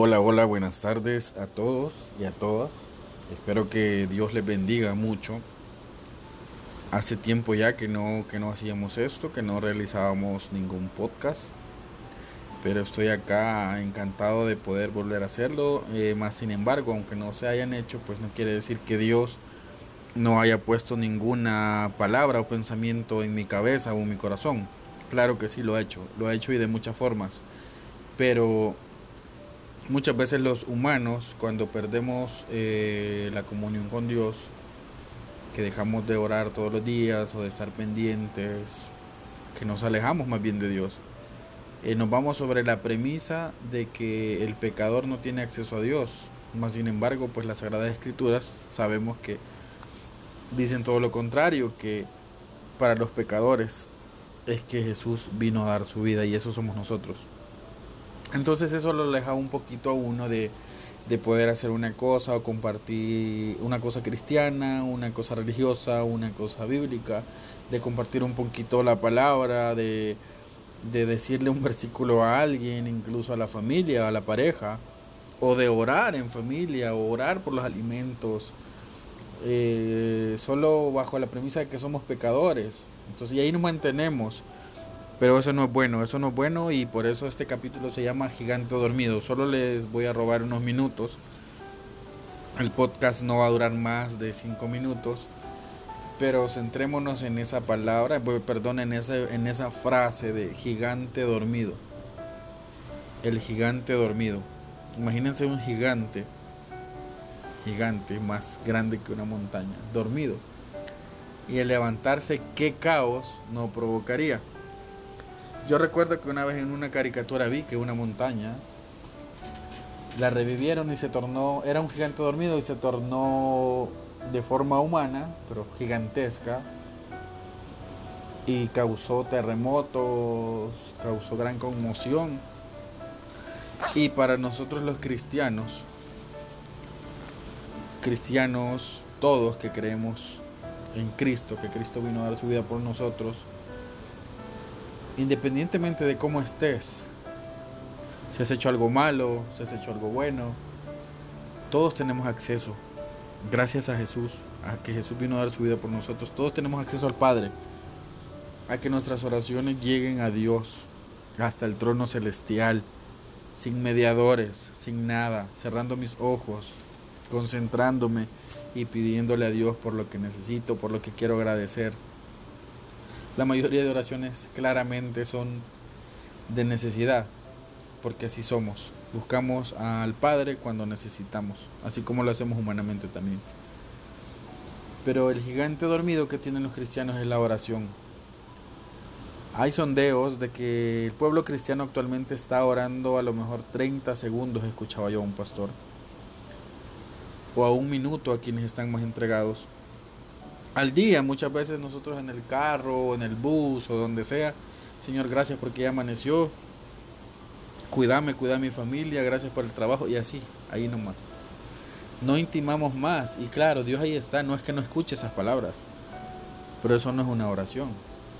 Hola, hola, buenas tardes a todos y a todas. Espero que Dios les bendiga mucho. Hace tiempo ya que no, que no hacíamos esto, que no realizábamos ningún podcast. Pero estoy acá encantado de poder volver a hacerlo. Eh, más sin embargo, aunque no se hayan hecho, pues no quiere decir que Dios no haya puesto ninguna palabra o pensamiento en mi cabeza o en mi corazón. Claro que sí lo ha hecho, lo ha hecho y de muchas formas. Pero muchas veces los humanos, cuando perdemos eh, la comunión con Dios, que dejamos de orar todos los días o de estar pendientes, que nos alejamos más bien de Dios, eh, nos vamos sobre la premisa de que el pecador no tiene acceso a Dios. Más sin embargo, pues las Sagradas Escrituras sabemos que dicen todo lo contrario, que para los pecadores es que Jesús vino a dar su vida y eso somos nosotros. Entonces eso lo aleja un poquito a uno de, de poder hacer una cosa o compartir una cosa cristiana, una cosa religiosa, una cosa bíblica, de compartir un poquito la palabra, de, de decirle un versículo a alguien, incluso a la familia, a la pareja, o de orar en familia, o orar por los alimentos, eh, solo bajo la premisa de que somos pecadores. Entonces, y ahí nos mantenemos. Pero eso no es bueno, eso no es bueno y por eso este capítulo se llama Gigante Dormido. Solo les voy a robar unos minutos. El podcast no va a durar más de cinco minutos. Pero centrémonos en esa palabra, perdón, en esa, en esa frase de gigante dormido. El gigante dormido. Imagínense un gigante, gigante más grande que una montaña, dormido. Y el levantarse, ¿qué caos no provocaría? Yo recuerdo que una vez en una caricatura vi que una montaña la revivieron y se tornó, era un gigante dormido y se tornó de forma humana, pero gigantesca, y causó terremotos, causó gran conmoción. Y para nosotros los cristianos, cristianos todos que creemos en Cristo, que Cristo vino a dar su vida por nosotros, independientemente de cómo estés, si has hecho algo malo, si has hecho algo bueno, todos tenemos acceso, gracias a Jesús, a que Jesús vino a dar su vida por nosotros, todos tenemos acceso al Padre, a que nuestras oraciones lleguen a Dios, hasta el trono celestial, sin mediadores, sin nada, cerrando mis ojos, concentrándome y pidiéndole a Dios por lo que necesito, por lo que quiero agradecer. La mayoría de oraciones claramente son de necesidad, porque así somos. Buscamos al Padre cuando necesitamos, así como lo hacemos humanamente también. Pero el gigante dormido que tienen los cristianos es la oración. Hay sondeos de que el pueblo cristiano actualmente está orando a lo mejor 30 segundos, escuchaba yo a un pastor, o a un minuto a quienes están más entregados al día. Muchas veces nosotros en el carro, en el bus o donde sea, Señor, gracias porque ya amaneció. Cuídame, cuida a mi familia, gracias por el trabajo y así, ahí nomás. No intimamos más y claro, Dios ahí está, no es que no escuche esas palabras, pero eso no es una oración.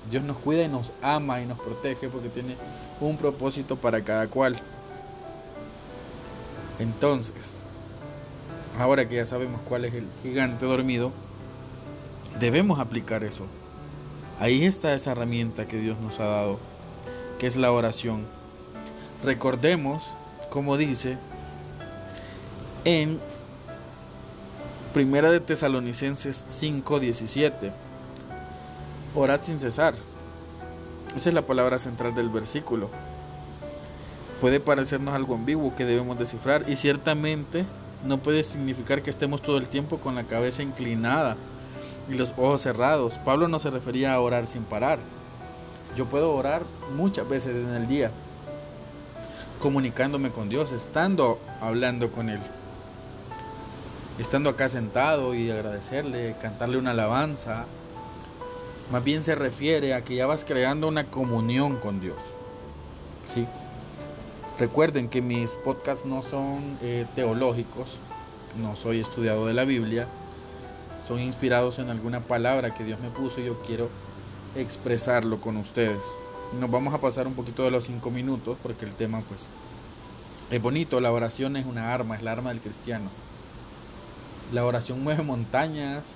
Dios nos cuida y nos ama y nos protege porque tiene un propósito para cada cual. Entonces, ahora que ya sabemos cuál es el gigante dormido, Debemos aplicar eso. Ahí está esa herramienta que Dios nos ha dado, que es la oración. Recordemos, como dice en Primera de Tesalonicenses 5:17, orad sin cesar. Esa es la palabra central del versículo. Puede parecernos algo ambiguo que debemos descifrar y ciertamente no puede significar que estemos todo el tiempo con la cabeza inclinada y los ojos cerrados. Pablo no se refería a orar sin parar. Yo puedo orar muchas veces en el día, comunicándome con Dios, estando hablando con Él. Estando acá sentado y agradecerle, cantarle una alabanza. Más bien se refiere a que ya vas creando una comunión con Dios. ¿Sí? Recuerden que mis podcasts no son eh, teológicos, no soy estudiado de la Biblia, son inspirados en alguna palabra que Dios me puso y yo quiero expresarlo con ustedes. Nos vamos a pasar un poquito de los cinco minutos porque el tema pues Es bonito, la oración es una arma, es la arma del cristiano. La oración mueve montañas,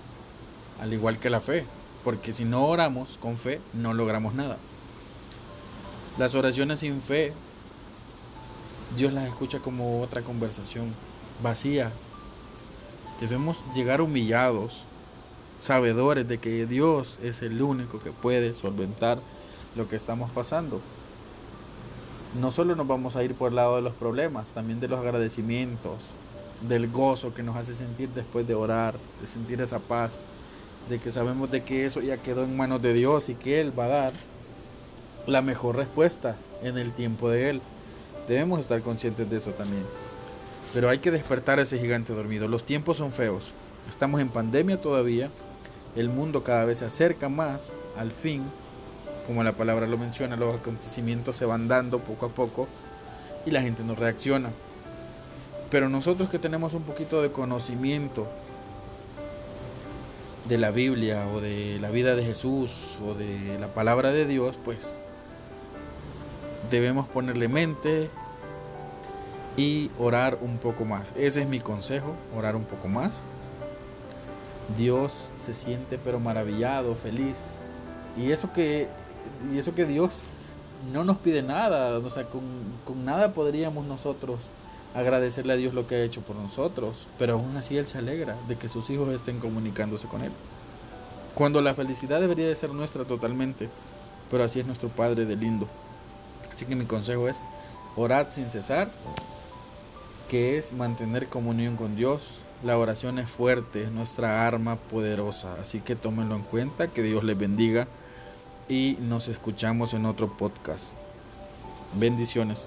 al igual que la fe, porque si no oramos con fe, no logramos nada. Las oraciones sin fe, Dios las escucha como otra conversación vacía. Debemos llegar humillados, sabedores de que Dios es el único que puede solventar lo que estamos pasando no solo nos vamos a ir por el lado de los problemas, también de los agradecimientos, del gozo que nos hace sentir después de orar, de sentir esa paz, de que sabemos de que eso ya quedó en manos de Dios y que Él va a dar la mejor respuesta en el tiempo de Él. Debemos estar conscientes de eso también. Pero hay que despertar a ese gigante dormido. Los tiempos son feos. Estamos en pandemia todavía. El mundo cada vez se acerca más al fin como la palabra lo menciona, los acontecimientos se van dando poco a poco y la gente no reacciona. Pero nosotros que tenemos un poquito de conocimiento de la Biblia o de la vida de Jesús o de la palabra de Dios, pues debemos ponerle mente y orar un poco más. Ese es mi consejo, orar un poco más. Dios se siente pero maravillado, feliz. Y eso que y eso que Dios no nos pide nada, o sea, con, con, nada podríamos nosotros agradecerle a Dios lo que ha hecho por nosotros, pero aún así Él se alegra de que sus hijos estén comunicándose con Él. Cuando la felicidad debería de ser nuestra totalmente, pero así es nuestro Padre de lindo. Así que mi consejo es, orad sin cesar, que es mantener comunión con Dios. La oración es fuerte, es nuestra arma poderosa, así que tómenlo en cuenta, que Dios les bendiga y nos escuchamos en otro podcast. Bendiciones.